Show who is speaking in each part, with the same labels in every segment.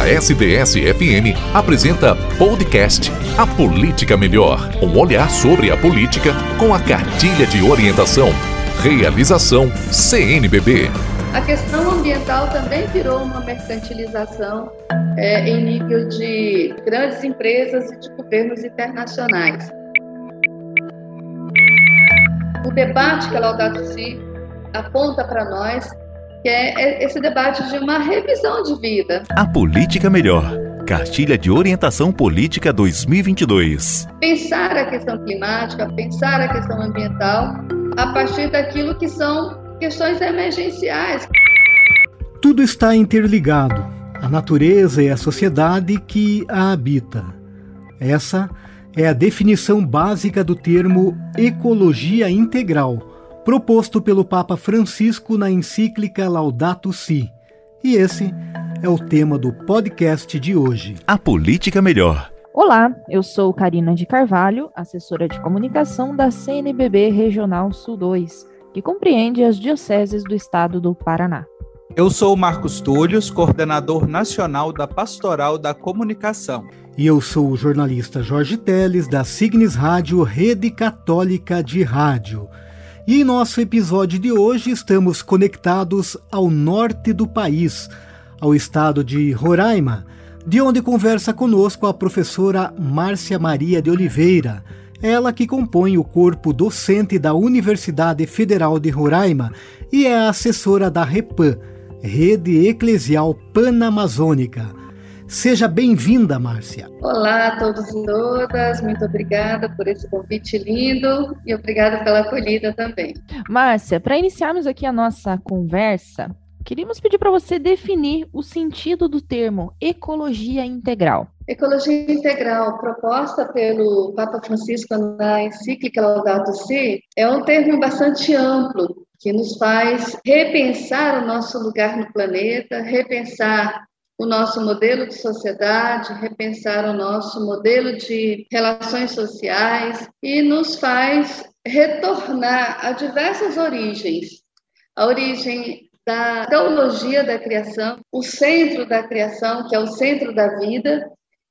Speaker 1: A SDS-FM apresenta Podcast A Política Melhor. Um olhar sobre a política com a cartilha de orientação. Realização CNBB.
Speaker 2: A questão ambiental também virou uma mercantilização é, em nível de grandes empresas e de governos internacionais. O debate que a Laudato Si aponta para nós que é esse debate de uma revisão de vida.
Speaker 1: A Política Melhor. Cartilha de Orientação Política 2022.
Speaker 2: Pensar a questão climática, pensar a questão ambiental a partir daquilo que são questões emergenciais.
Speaker 3: Tudo está interligado, a natureza e a sociedade que a habita. Essa é a definição básica do termo ecologia integral proposto pelo Papa Francisco na encíclica Laudato Si. E esse é o tema do podcast de hoje.
Speaker 1: A Política Melhor.
Speaker 4: Olá, eu sou Karina de Carvalho, assessora de comunicação da CNBB Regional Sul 2, que compreende as dioceses do estado do Paraná.
Speaker 5: Eu sou Marcos Túlios, coordenador nacional da Pastoral da Comunicação.
Speaker 3: E eu sou o jornalista Jorge Teles, da Signes Rádio Rede Católica de Rádio. E em nosso episódio de hoje estamos conectados ao norte do país, ao estado de Roraima, de onde conversa conosco a professora Márcia Maria de Oliveira, ela que compõe o corpo docente da Universidade Federal de Roraima e é assessora da REPAN, Rede Eclesial Panamazônica. Seja bem-vinda, Márcia.
Speaker 2: Olá a todos e todas, muito obrigada por esse convite lindo e obrigada pela acolhida também.
Speaker 4: Márcia, para iniciarmos aqui a nossa conversa, queríamos pedir para você definir o sentido do termo ecologia integral.
Speaker 2: Ecologia integral, proposta pelo Papa Francisco na encíclica Laudato Si, é um termo bastante amplo que nos faz repensar o nosso lugar no planeta, repensar o nosso modelo de sociedade, repensar o nosso modelo de relações sociais e nos faz retornar a diversas origens. A origem da teologia da criação, o centro da criação, que é o centro da vida,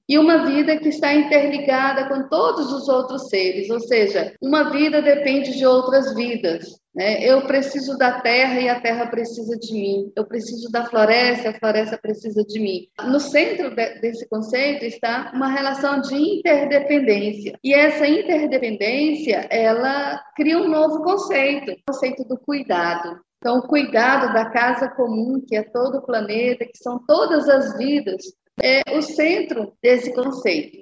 Speaker 2: e uma vida que está interligada com todos os outros seres, ou seja, uma vida depende de outras vidas. Né? Eu preciso da terra e a terra precisa de mim. Eu preciso da floresta e a floresta precisa de mim. No centro de, desse conceito está uma relação de interdependência. E essa interdependência, ela cria um novo conceito, o conceito do cuidado. Então, o cuidado da casa comum, que é todo o planeta, que são todas as vidas, é o centro desse conceito.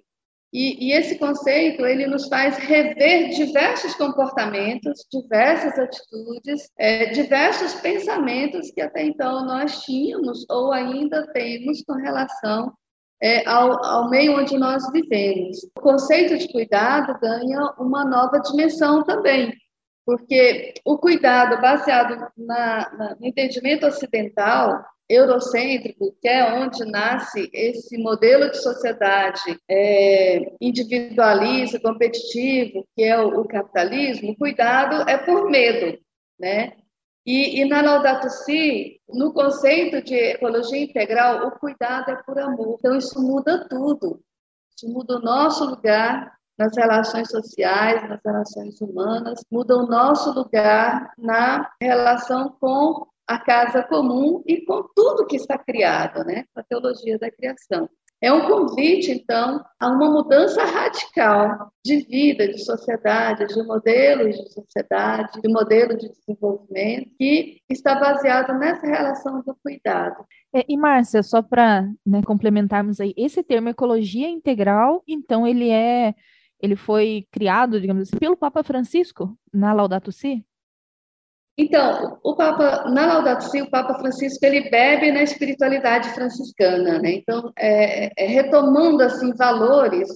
Speaker 2: E, e, esse conceito ele nos faz rever diversos comportamentos, diversas atitudes, é, diversos pensamentos que até então nós tínhamos ou ainda temos com relação é, ao, ao, meio onde nós vivemos. O conceito de cuidado ganha uma nova dimensão também, porque o cuidado baseado na, na, no entendimento ocidental eurocêntrico, que é onde nasce esse modelo de sociedade é, individualista, competitivo, que é o, o, capitalismo, cuidado é por medo, né? E, e, na Laudato Si, no conceito de ecologia integral, o cuidado é por amor. Então, isso muda tudo. Isso muda o nosso lugar nas relações sociais, nas relações humanas, muda o nosso lugar na relação com a casa comum e com tudo que está criado, né? A teologia da criação. É um convite, então, a uma mudança radical de vida, de sociedade, de modelos de sociedade, de modelo de desenvolvimento, que está baseado nessa relação do cuidado.
Speaker 4: É, e, Márcia, só para né, complementarmos aí, esse termo ecologia integral, então, ele é. Ele foi criado, digamos assim, pelo Papa Francisco na Laudato Si?
Speaker 2: Então, o Papa, na Laudato Si, o Papa Francisco, ele bebe na espiritualidade franciscana, né? Então, é, é, retomando, assim, valores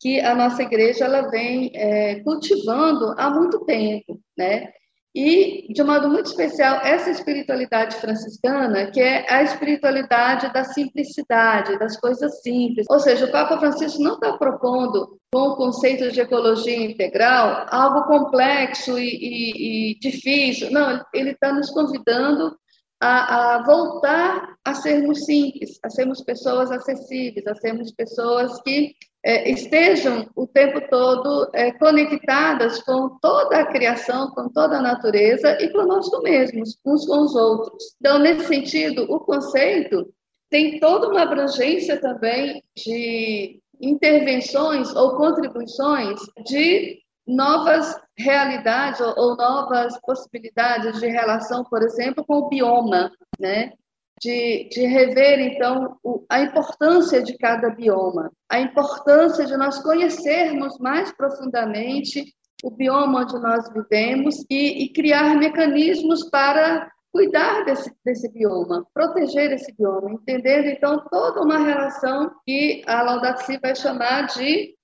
Speaker 2: que a nossa igreja, ela vem é, cultivando há muito tempo, né? E, de um modo muito especial, essa espiritualidade franciscana, que é a espiritualidade da simplicidade, das coisas simples. Ou seja, o Papa Francisco não está propondo, com o conceito de ecologia integral, algo complexo e, e, e difícil. Não, ele está nos convidando a, a, voltar a sermos simples, a sermos pessoas acessíveis, a sermos pessoas que é, estejam o tempo todo é, conectadas com toda a criação, com toda a natureza e conosco mesmos, uns com os outros. Então, nesse sentido, o conceito tem toda uma abrangência também de intervenções ou contribuições de novas realidades ou, ou, novas possibilidades de relação, por exemplo, com o bioma, né? De, de rever, então, o, a importância de cada bioma, a importância de nós conhecermos mais profundamente o bioma onde nós vivemos e, e criar mecanismos para cuidar desse, desse bioma, proteger esse bioma, entendendo, então, toda uma relação que a Laudato Si vai chamar de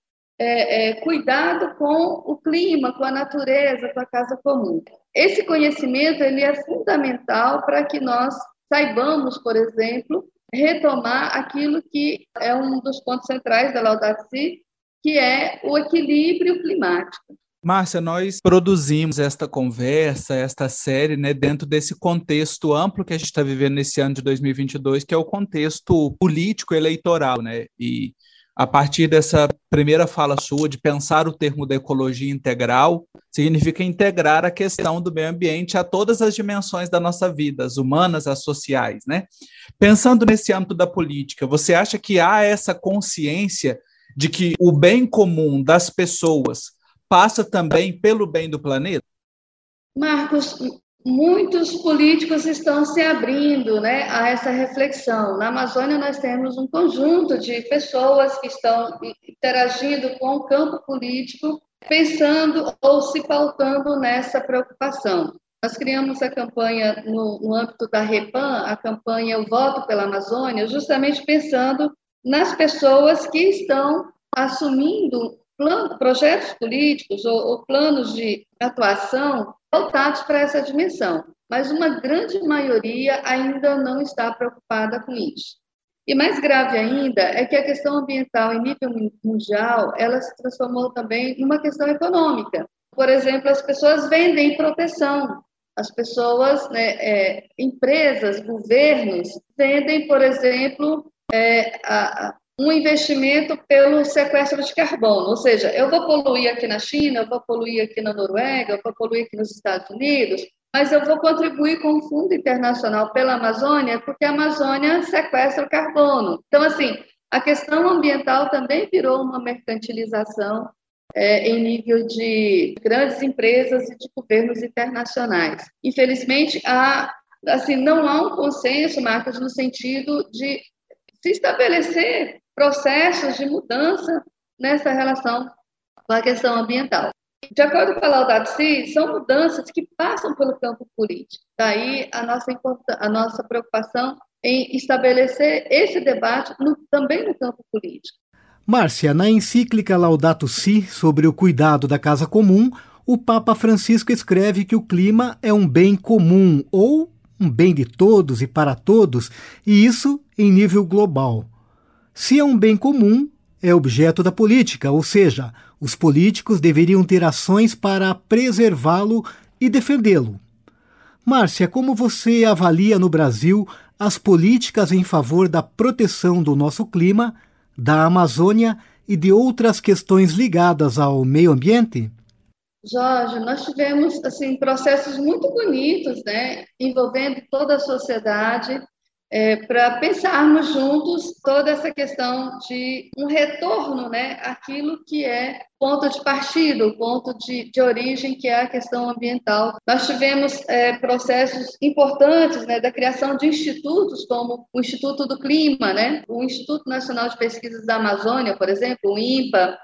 Speaker 2: é, é, cuidado com o clima, com a natureza, com a casa comum. Esse conhecimento ele é fundamental para que nós saibamos, por exemplo, retomar aquilo que é um dos pontos centrais da Laudato Si, que é o equilíbrio climático.
Speaker 5: Márcia, nós produzimos esta conversa, esta série, né, dentro desse contexto amplo que a gente está vivendo nesse ano de 2022, que é o contexto político eleitoral, né? E a partir dessa primeira fala sua de pensar o termo da ecologia integral, significa integrar a questão do meio ambiente a todas as dimensões da nossa vida, as humanas, as sociais, né? Pensando nesse âmbito da política, você acha que há essa consciência de que o bem comum das pessoas passa também pelo bem do planeta?
Speaker 2: Marcos, muitos políticos estão se abrindo né, a essa reflexão. Na Amazônia, nós temos um conjunto de pessoas que estão interagindo com o campo político, pensando ou se pautando nessa preocupação. Nós criamos a campanha no, no âmbito da REPAM, a campanha Eu Voto pela Amazônia, justamente pensando nas pessoas que estão assumindo projetos políticos ou, ou planos de atuação voltados para essa dimensão, mas uma grande maioria ainda não está preocupada com isso. E mais grave ainda é que a questão ambiental em nível mundial, ela se transformou também numa questão econômica. Por exemplo, as pessoas vendem proteção. As pessoas, né, é, empresas, governos, vendem, por exemplo, é, a, um investimento pelo sequestro de carbono, ou seja, eu vou poluir aqui na China, eu vou poluir aqui na Noruega, eu vou poluir aqui nos Estados Unidos, mas eu vou contribuir com o Fundo Internacional pela Amazônia, porque a Amazônia sequestra o carbono. Então, assim, a questão ambiental também virou uma mercantilização é, em nível de grandes empresas e de governos internacionais. Infelizmente, há, assim, não há um consenso, Marcos, no sentido de se estabelecer processos de mudança nessa relação com a questão ambiental. De acordo com a Laudato Si, são mudanças que passam pelo campo político. Daí a nossa, a nossa preocupação em estabelecer esse debate no, também no campo político.
Speaker 3: Márcia, na encíclica Laudato Si sobre o cuidado da casa comum, o Papa Francisco escreve que o clima é um bem comum ou um bem de todos e para todos, e isso em nível global. Se é um bem comum, é objeto da política, ou seja, os políticos deveriam ter ações para preservá-lo e defendê-lo. Márcia, como você avalia no Brasil as políticas em favor da proteção do nosso clima, da Amazônia e de outras questões ligadas ao meio ambiente?
Speaker 2: Jorge, nós tivemos assim processos muito bonitos, né, envolvendo toda a sociedade é, para pensarmos juntos toda essa questão de um retorno, né, aquilo que é ponto de partida, o ponto de, de origem, que é a questão ambiental. Nós tivemos é, processos importantes né, da criação de institutos, como o Instituto do Clima, né, o Instituto Nacional de Pesquisas da Amazônia, por exemplo, o INPA,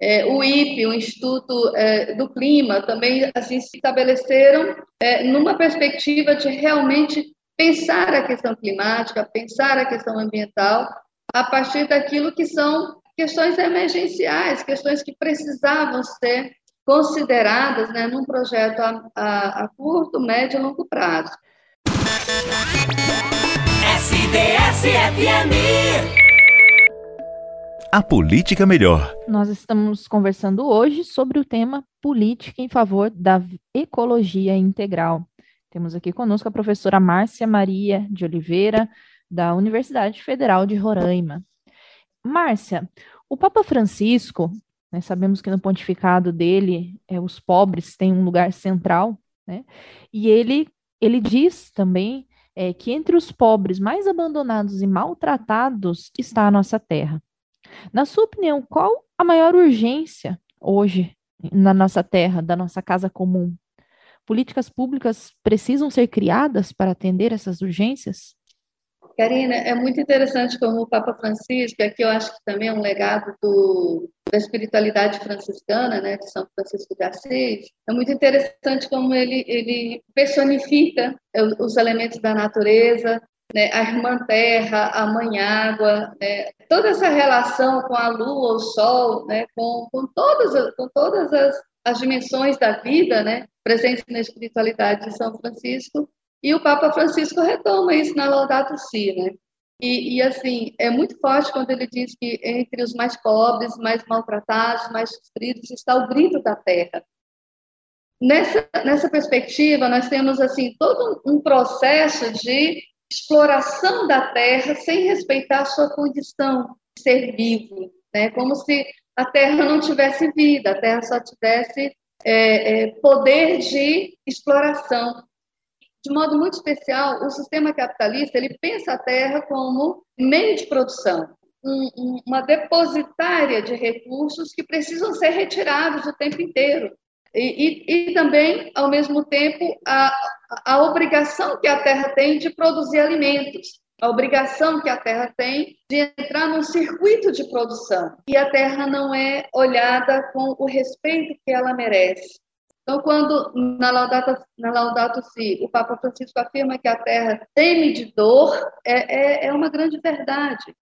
Speaker 2: é, o IPE, o Instituto é, do Clima, também assim se estabeleceram é, numa perspectiva de realmente pensar a questão climática, pensar a questão ambiental a partir daquilo que são questões emergenciais, questões que precisavam ser consideradas né, num projeto a, a, a curto, médio e longo prazo.
Speaker 1: SDS-FM A Política Melhor.
Speaker 4: Nós estamos conversando hoje sobre o tema política em favor da ecologia integral. Temos aqui conosco a professora Márcia Maria de Oliveira, da Universidade Federal de Roraima. Márcia, o Papa Francisco, né, sabemos que no pontificado dele, é, os pobres têm um lugar central, né, e ele, ele diz também é, que entre os pobres mais abandonados e maltratados está a nossa terra. Na sua opinião, qual a maior urgência hoje na nossa terra, da nossa casa comum? Políticas públicas precisam ser criadas para atender essas urgências?
Speaker 2: Karina, é muito interessante como o Papa Francisco, aqui eu acho que também é um legado do, da espiritualidade franciscana, né, de São Francisco de Assis, é muito interessante como ele, ele personifica os elementos da natureza, né, a irmã terra, a mãe água, né, toda essa relação com a lua, o sol, né, com, com todas, com todas as, as dimensões da vida né, presentes na espiritualidade de São Francisco, e o Papa Francisco retoma isso na Laudato Si, né? E, e, assim, é muito forte quando ele diz que entre os mais pobres, mais maltratados, mais sofridos, está o grito da terra. Nessa, nessa perspectiva, nós temos assim todo um processo de exploração da terra sem respeitar sua condição de ser vivo, né? como se a terra não tivesse vida, a terra só tivesse é, é, poder de exploração de modo muito especial, o sistema capitalista ele pensa a terra como meio de produção, um, um, uma depositária de recursos que precisam ser retirados o tempo inteiro. E, e, e também, ao mesmo tempo, a, a obrigação que a terra tem de produzir alimentos, a obrigação que a terra tem de entrar num circuito de produção. E a terra não é olhada com o respeito que ela merece. Então, quando na Laudato, na Laudato Si o Papa Francisco afirma que a Terra teme de dor, é, é, é uma grande verdade.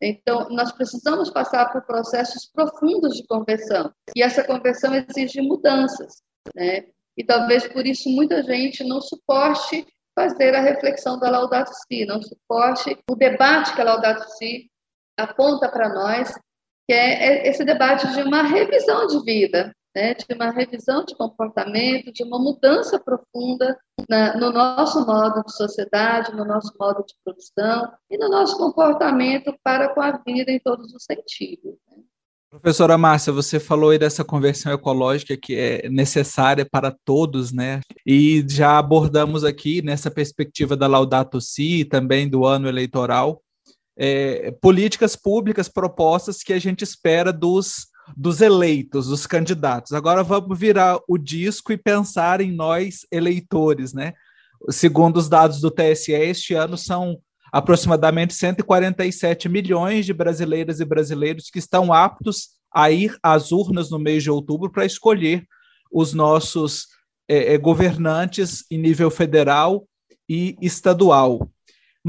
Speaker 2: Então, nós precisamos passar por processos profundos de conversão. E essa conversão exige mudanças. Né? E talvez por isso muita gente não suporte fazer a reflexão da Laudato Si, não suporte o debate que a Laudato Si aponta para nós, que é esse debate de uma revisão de vida, né, de uma revisão de comportamento, de uma mudança profunda na, no nosso modo de sociedade, no nosso modo de produção e no nosso comportamento para com a vida em todos os sentidos. Né?
Speaker 5: Professora Márcia, você falou aí dessa conversão ecológica que é necessária para todos, né? E já abordamos aqui nessa perspectiva da Laudato Si, também do ano eleitoral, é, políticas públicas propostas que a gente espera dos dos eleitos, dos candidatos. Agora vamos virar o disco e pensar em nós, eleitores, né? Segundo os dados do TSE, este ano são aproximadamente 147 milhões de brasileiras e brasileiros que estão aptos a ir às urnas no mês de outubro para escolher os nossos é, governantes em nível federal e estadual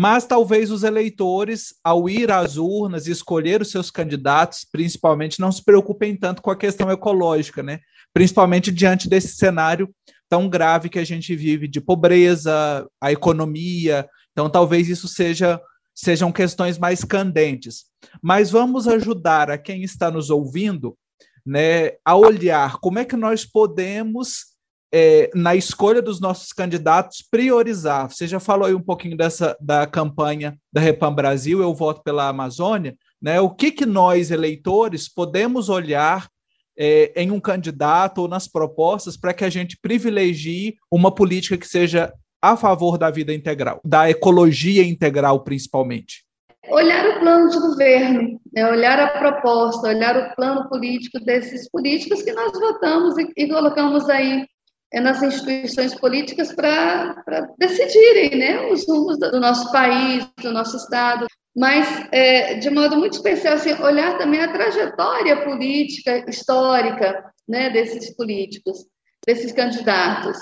Speaker 5: mas talvez os eleitores, ao ir às urnas e escolher os seus candidatos, principalmente, não se preocupem tanto com a questão ecológica, né? Principalmente diante desse cenário tão grave que a gente vive de pobreza, a economia. Então, talvez isso seja sejam questões mais candentes. Mas vamos ajudar a quem está nos ouvindo, né, a olhar como é que nós podemos é, na escolha dos nossos candidatos, priorizar. Você já falou aí um pouquinho dessa da campanha da Repam Brasil, eu voto pela Amazônia, né? O que, que nós, eleitores, podemos olhar é, em um candidato ou nas propostas para que a gente privilegie uma política que seja a favor da vida integral, da ecologia integral, principalmente?
Speaker 2: Olhar o plano de governo, né? olhar a proposta, olhar o plano político desses políticos que nós votamos e, e colocamos aí é nas instituições políticas para decidirem né, os rumos do nosso país, do nosso Estado, mas, é, de modo muito especial, assim, olhar também a trajetória política, histórica né, desses políticos, desses candidatos.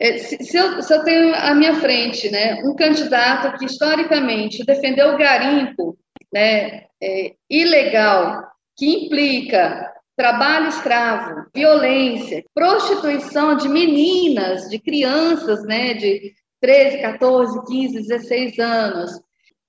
Speaker 2: É, se, se, eu, se eu tenho à minha frente né, um candidato que, historicamente, defendeu o garimpo né, é, ilegal, que implica trabalho escravo, violência, prostituição de meninas, de crianças, né, de 13, 14, 15, 16 anos.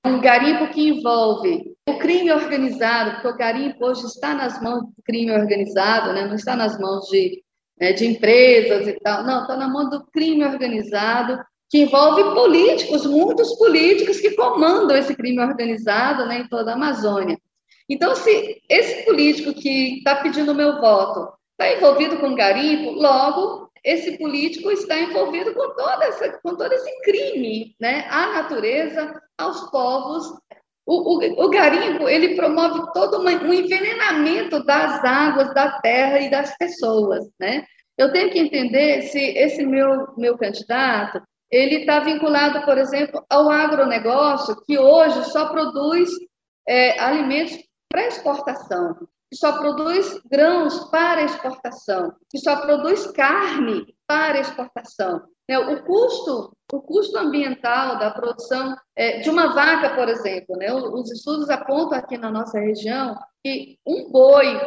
Speaker 2: Um garimpo que envolve o crime organizado, porque o garimpo hoje está nas mãos do crime organizado, né, não está nas mãos de, né, de empresas e tal, não, está na mão do crime organizado, que envolve políticos, muitos políticos que comandam esse crime organizado né, em toda a Amazônia. Então, se esse político que está pedindo meu voto está envolvido com garimpo, logo esse político está envolvido com, toda essa, com todo esse crime né, à natureza, aos povos. O, o, o garimpo ele promove todo uma, um envenenamento das águas, da terra e das pessoas. Né? Eu tenho que entender se esse meu, meu candidato ele está vinculado, por exemplo, ao agronegócio, que hoje só produz é, alimentos para exportação, que só produz grãos para exportação, que só produz carne para exportação. É, o custo, o custo ambiental da produção é, de uma vaca, por exemplo, né? os estudos apontam aqui na nossa região que um boi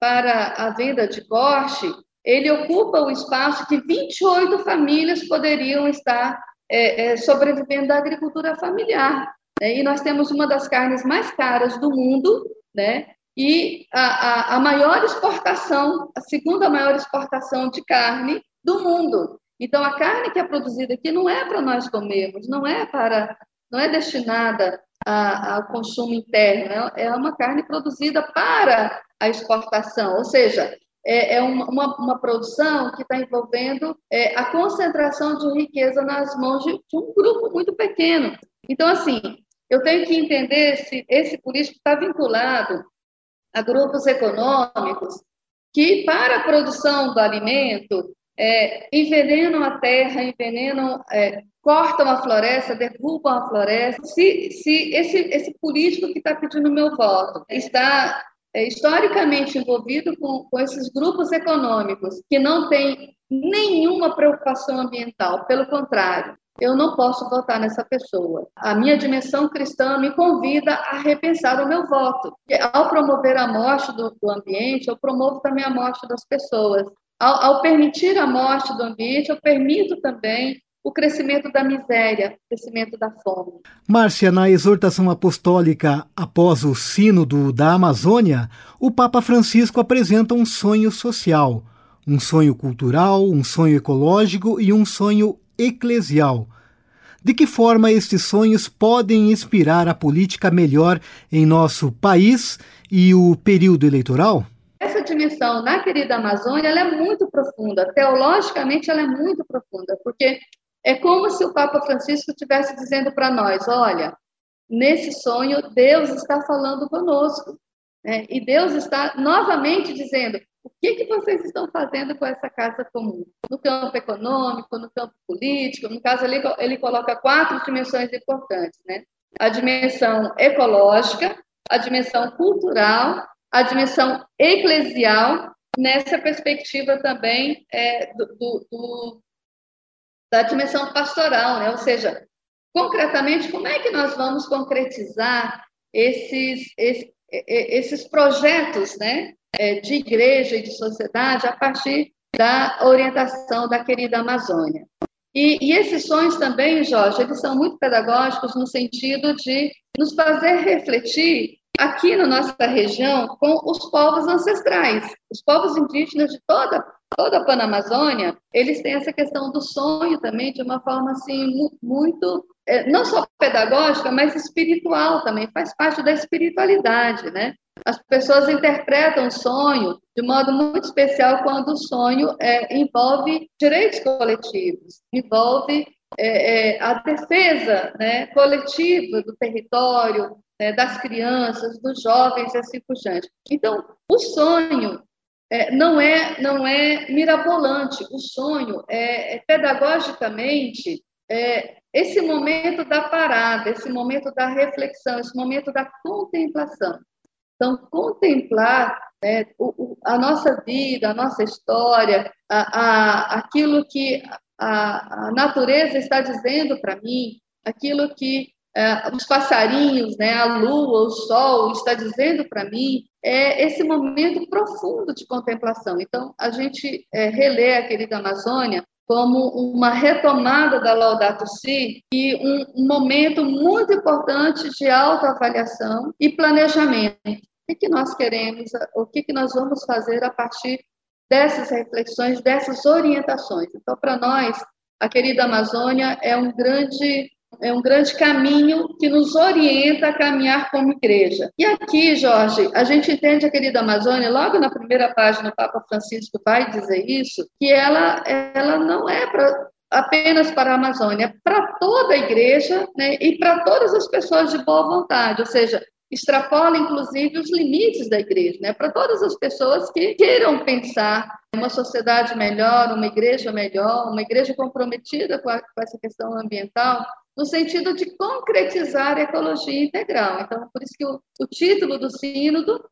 Speaker 2: para a venda de corte ele ocupa o espaço que 28 famílias poderiam estar é, é, sobrevivendo da agricultura familiar. Né? E nós temos uma das carnes mais caras do mundo, né? E a, a, a maior exportação, a segunda maior exportação de carne do mundo. Então, a carne que é produzida aqui não é para nós comermos, não é para, não é destinada ao consumo interno, é, é uma carne produzida para a exportação, ou seja, é, é uma, uma, uma, produção que está envolvendo é, a concentração de riqueza nas mãos de, de, um grupo muito pequeno. Então, assim, eu tenho que entender se esse político está vinculado a grupos econômicos que, para a produção do alimento, é, envenenam a terra, envenenam, é, cortam a floresta, derrubam a floresta. Se, se esse, esse político que está pedindo meu voto está é, historicamente envolvido com, com esses grupos econômicos que não têm nenhuma preocupação ambiental, pelo contrário, eu não posso votar nessa pessoa. A minha dimensão cristã me convida a repensar o meu voto. Ao promover a morte do, do ambiente, eu promovo também a morte das pessoas. Ao, ao, permitir a morte do ambiente, eu permito também o crescimento da miséria, o crescimento da fome.
Speaker 3: Márcia, na exortação apostólica após o Sínodo da Amazônia, o Papa Francisco apresenta um sonho social, um sonho cultural, um sonho ecológico e um sonho eclesial. De que forma estes sonhos podem inspirar a política melhor em nosso país e o período eleitoral?
Speaker 2: Essa dimensão na querida Amazônia ela é muito profunda, teologicamente ela é muito profunda, porque é como se o Papa Francisco estivesse dizendo para nós: olha, nesse sonho, Deus está falando conosco. Né? E Deus está novamente dizendo: o que, que vocês estão fazendo com essa casa comum? No campo econômico, no campo político, no caso, ele, ele coloca quatro dimensões importantes: né? a dimensão ecológica, a dimensão cultural, a dimensão eclesial, nessa perspectiva também é, do, do, do da dimensão pastoral, né? ou seja, concretamente, como é que nós vamos concretizar esses, esses projetos né? É, de igreja e de sociedade a partir da orientação da querida Amazônia. E, e, esses sonhos também, Jorge, eles são muito pedagógicos no sentido de nos fazer refletir aqui na nossa região com os povos ancestrais, os povos indígenas de toda toda a Panamazônia, eles têm essa questão do sonho também de uma forma assim muito é, não só pedagógica, mas espiritual também, faz parte da espiritualidade, né? As pessoas interpretam o sonho de modo muito especial quando o sonho é, envolve direitos coletivos, envolve é, é, a defesa né, coletiva do território, né, das crianças, dos jovens e assim por diante. Então, o sonho é, não é não é mirabolante. O sonho é, é pedagogicamente é, esse momento da parada, esse momento da reflexão, esse momento da contemplação. Então, contemplar né, o, a nossa vida, a nossa história, a, a, aquilo que a, a natureza está dizendo para mim, aquilo que é, os passarinhos, né, a lua, o sol está dizendo para mim, é esse momento profundo de contemplação. Então, a gente é, relê a querida Amazônia como uma retomada da Laudato Si e um, momento muito importante de autoavaliação e planejamento. O que, que nós queremos, o que, que nós vamos fazer a partir dessas reflexões, dessas orientações. Então, para nós, a querida Amazônia é um grande é um grande caminho que nos orienta a caminhar como igreja. E aqui, Jorge, a gente entende a querida Amazônia, logo na primeira página, o Papa Francisco vai dizer isso, que ela, ela não é apenas para a Amazônia, é para toda a igreja né, e para todas as pessoas de boa vontade, ou seja, extrapola inclusive os limites da igreja, né, para todas as pessoas que queiram pensar uma sociedade melhor, uma igreja melhor, uma igreja comprometida com, a, com essa questão ambiental, no sentido de concretizar a ecologia integral. Então, por isso que o, o título do sínodo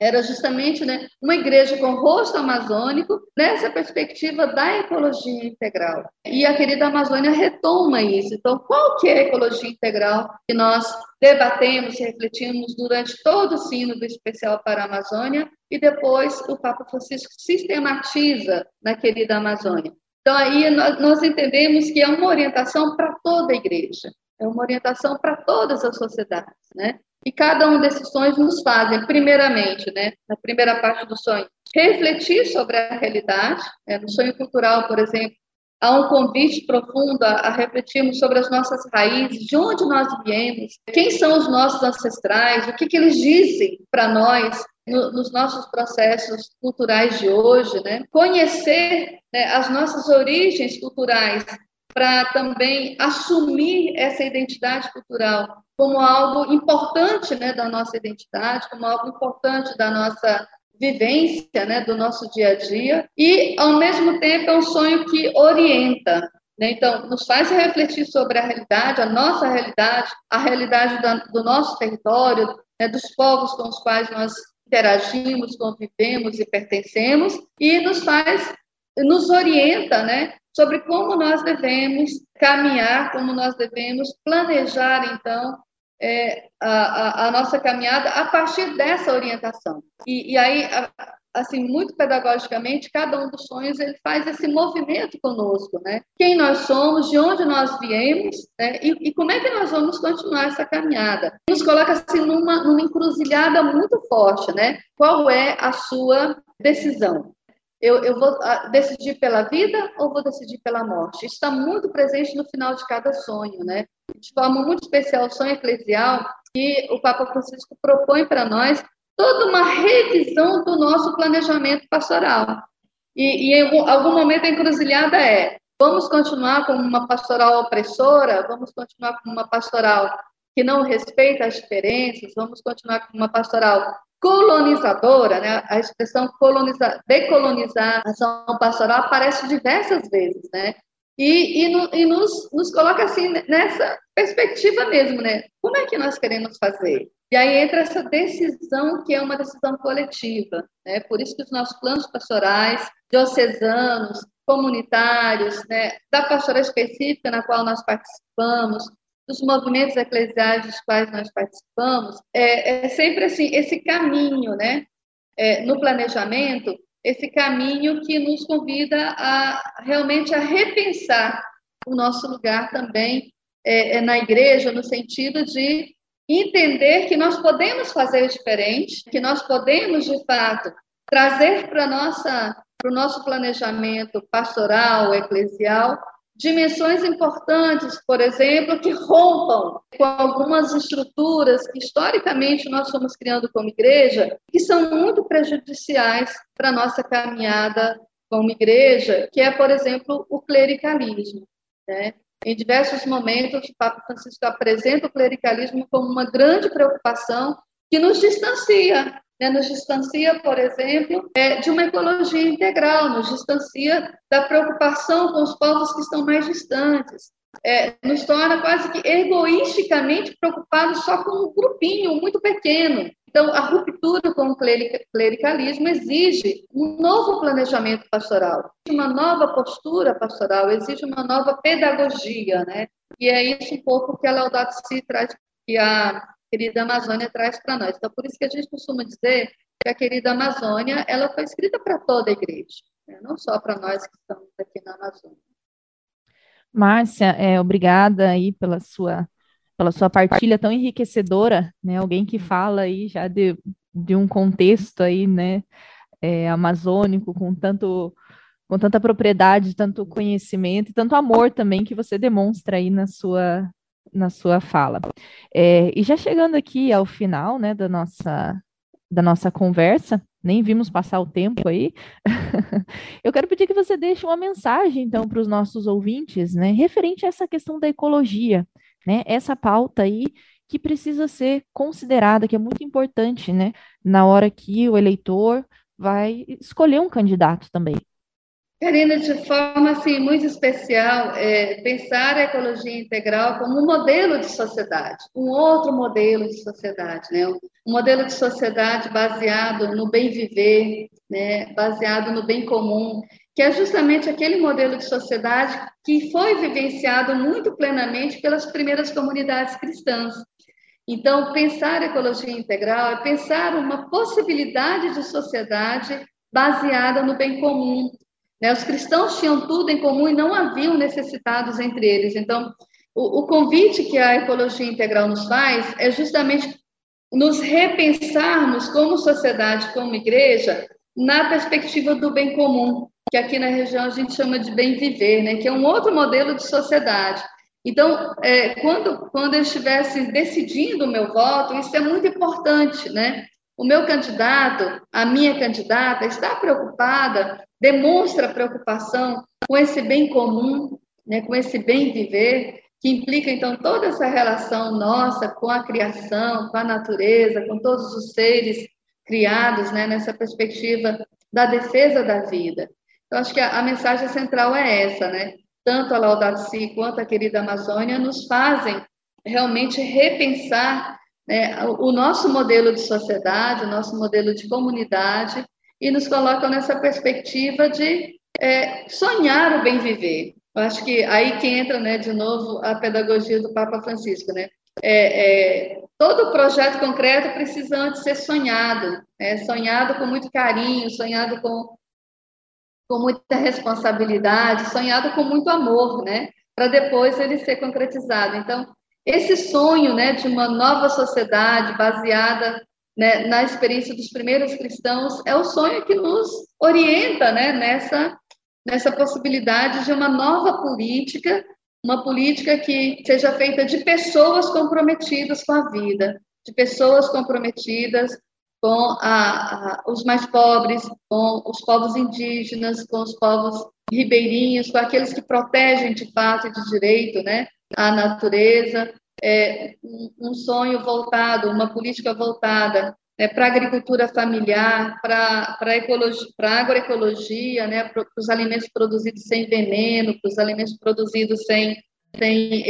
Speaker 2: era justamente né, uma igreja com rosto amazônico nessa perspectiva da ecologia integral. E a querida Amazônia retoma isso. Então, qual que é a ecologia integral que nós debatemos, refletimos durante todo o sínodo especial para a Amazônia e depois o Papa Francisco sistematiza na querida Amazônia. Então, aí nós entendemos que é uma orientação para toda a igreja, é uma orientação para todas as sociedades, né? E cada um desses sonhos nos fazem, primeiramente, né, na primeira parte do sonho, refletir sobre a realidade. Né? No sonho cultural, por exemplo, há um convite profundo a, a refletirmos sobre as nossas raízes, de onde nós viemos, quem são os nossos ancestrais, o que, que eles dizem para nós no, nos nossos processos culturais de hoje, né? conhecer né, as nossas origens culturais para também assumir essa identidade cultural como algo importante né, da nossa identidade, como algo importante da nossa vivência, né, do nosso dia a dia, e ao mesmo tempo é um sonho que orienta, né? Então, nos faz refletir sobre a realidade, a nossa realidade, a realidade da, do nosso território, né, dos povos com os quais nós interagimos, convivemos e pertencemos, e nos faz, nos orienta, né, sobre como nós devemos caminhar, como nós devemos planejar, então, é, a, a, a, nossa caminhada a partir dessa orientação. E, e aí, a, assim, muito pedagogicamente, cada um dos sonhos ele faz esse movimento conosco, né? Quem nós somos, de onde nós viemos, né? E, e como é que nós vamos continuar essa caminhada? Nos coloca assim numa, numa encruzilhada muito forte, né? Qual é a sua decisão? Eu, eu vou ah, decidir pela vida ou vou decidir pela morte? Isso está muito presente no final de cada sonho, né? De forma muito especial, o sonho eclesial, que o Papa Francisco propõe para nós toda uma revisão do nosso planejamento pastoral. E, e em algum momento a encruzilhada é: vamos continuar com uma pastoral opressora? Vamos continuar com uma pastoral que não respeita as diferenças? Vamos continuar com uma pastoral colonizadora, né? A expressão coloniza, decolonizar a ação pastoral aparece diversas vezes, né? E, e, no, e nos, nos coloca assim nessa perspectiva mesmo, né? Como é que nós queremos fazer? E aí entra essa decisão que é uma decisão coletiva. Né? Por isso que os nossos planos pastorais, diocesanos, comunitários, né, da pastoral específica na qual nós participamos, dos movimentos eclesiais dos quais nós participamos, é, é sempre assim, esse caminho, né, é, no planejamento, esse caminho que nos convida a realmente a repensar o nosso lugar também é, é na igreja, no sentido de entender que nós podemos fazer diferente, que nós podemos, de fato, trazer para o nosso planejamento pastoral, eclesial, dimensões importantes, por exemplo, que rompam com algumas estruturas que historicamente nós fomos criando como igreja, que são muito prejudiciais para a nossa caminhada como igreja, que é, por exemplo, o clericalismo. Né? Em diversos momentos, o Papa Francisco apresenta o clericalismo como uma grande preocupação que nos distancia, né? nos distancia, por exemplo, é, de uma ecologia integral, nos distancia da preocupação com os povos que estão mais distantes, é, nos torna quase que egoisticamente preocupados só com um grupinho muito pequeno. Então, a ruptura com o clericalismo exige um novo planejamento pastoral, uma nova postura pastoral, exige uma nova pedagogia, né? E é isso um pouco que a Laudato Si traz, que a querida Amazônia traz para nós. Então, por isso que a gente costuma dizer que a querida Amazônia, ela foi escrita para toda a igreja, né? não só para nós que estamos aqui na Amazônia.
Speaker 4: Márcia, é, obrigada aí pela sua pela sua partilha tão enriquecedora, né? Alguém que fala aí já de, de um contexto aí, né? É, amazônico com tanto com tanta propriedade, tanto conhecimento e tanto amor também que você demonstra aí na sua, na sua fala. É, e já chegando aqui ao final né, da, nossa, da nossa conversa, nem vimos passar o tempo aí, eu quero pedir que você deixe uma mensagem, então, para os nossos ouvintes, né, referente a essa questão da ecologia, né, essa pauta aí que precisa ser considerada, que é muito importante, né, na hora que o eleitor vai escolher um candidato também.
Speaker 2: Karina, de forma assim, muito especial, é, pensar a ecologia integral como um modelo de sociedade, um outro modelo de sociedade, né? um modelo de sociedade baseado no bem viver, né? baseado no bem comum, que é justamente aquele modelo de sociedade que foi vivenciado muito plenamente pelas primeiras comunidades cristãs. Então, pensar ecologia integral é pensar uma possibilidade de sociedade baseada no bem comum, né? Os cristãos tinham tudo em comum e não haviam necessitados entre eles. Então, o, o convite que a ecologia integral nos faz é justamente nos repensarmos como sociedade, como igreja, na perspectiva do bem comum, que aqui na região a gente chama de bem viver, né? que é um outro modelo de sociedade. Então, é, quando, quando eu estivesse decidindo o meu voto, isso é muito importante, né? O meu candidato, a minha candidata, está preocupada, demonstra preocupação com esse bem comum, né, com esse bem viver, que implica então toda essa relação nossa com a criação, com a natureza, com todos os seres criados, né, nessa perspectiva da defesa da vida. Então, acho que a, a mensagem central é essa, né? Tanto a Laudato Si quanto a querida Amazônia nos fazem realmente repensar né, o nosso modelo de sociedade, o nosso modelo de comunidade, e nos colocam nessa perspectiva de é, sonhar o bem viver. Eu acho que aí que entra, né, de novo, a pedagogia do Papa Francisco, né? É, é, todo projeto concreto precisa antes ser sonhado, né? sonhado com muito carinho, sonhado com, com muita responsabilidade, sonhado com muito amor, né? Para depois ele ser concretizado. Então, esse sonho né, de uma nova sociedade baseada né, na experiência dos primeiros cristãos é o sonho que nos orienta né, nessa, nessa possibilidade de uma nova política, uma política que seja feita de pessoas comprometidas com a vida, de pessoas comprometidas com a, a, os mais pobres, com os povos indígenas, com os povos ribeirinhos, com aqueles que protegem de fato e de direito né, a natureza, é, um sonho voltado, uma política voltada né, para a agricultura familiar, para a agroecologia, né, para os alimentos produzidos sem veneno, para os alimentos produzidos sem, sem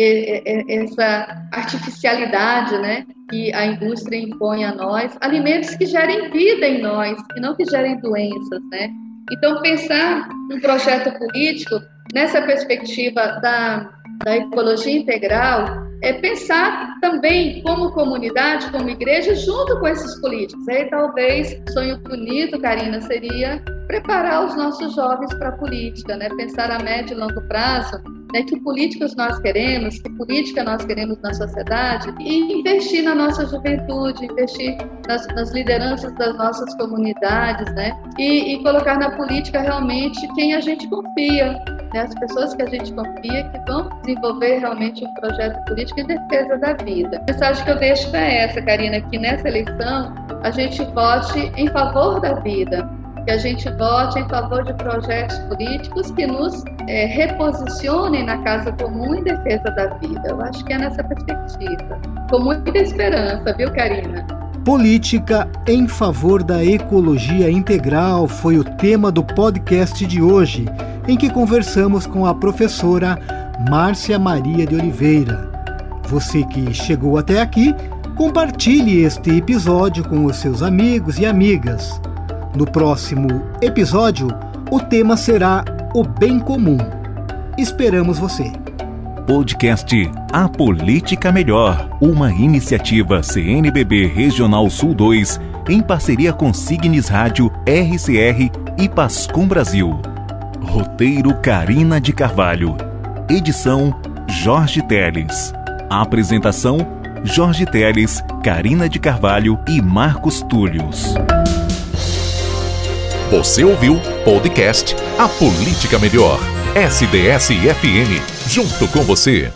Speaker 2: essa artificialidade né, que a indústria impõe a nós, alimentos que gerem vida em nós, e não que gerem doenças. Né? Então, pensar um projeto político nessa perspectiva da da ecologia integral é pensar também como comunidade, como igreja, junto com esses políticos. Aí talvez sonho bonito, Karina, seria preparar os nossos jovens para a política, né? Pensar a médio e longo prazo, né? Que políticos nós queremos, que política nós queremos na sociedade e investir na nossa juventude, investir nas, nas lideranças das nossas comunidades, né? E, e colocar na política realmente quem a gente confia, né, as pessoas que a gente confia que vão desenvolver realmente um projeto político em defesa da vida. A mensagem que eu deixo é essa, Karina, que nessa eleição a gente vote em favor da vida, que a gente vote em favor de projetos políticos que nos é, reposicionem na casa comum em defesa da vida. Eu acho que é nessa perspectiva. Com muita esperança, viu, Karina?
Speaker 3: Política em favor da ecologia integral foi o tema do podcast de hoje, em que conversamos com a professora Márcia Maria de Oliveira. Você que chegou até aqui, compartilhe este episódio com os seus amigos e amigas. No próximo episódio, o tema será o bem comum. Esperamos você.
Speaker 1: Podcast A Política Melhor, uma iniciativa CNBB Regional Sul 2, em parceria com Signes Rádio, RCR e Pascom Brasil. Roteiro Carina de Carvalho. Edição Jorge Teles. Apresentação Jorge Teles, Carina de Carvalho e Marcos Túlios.
Speaker 6: Você ouviu podcast A Política Melhor. SDS-FM, junto com você.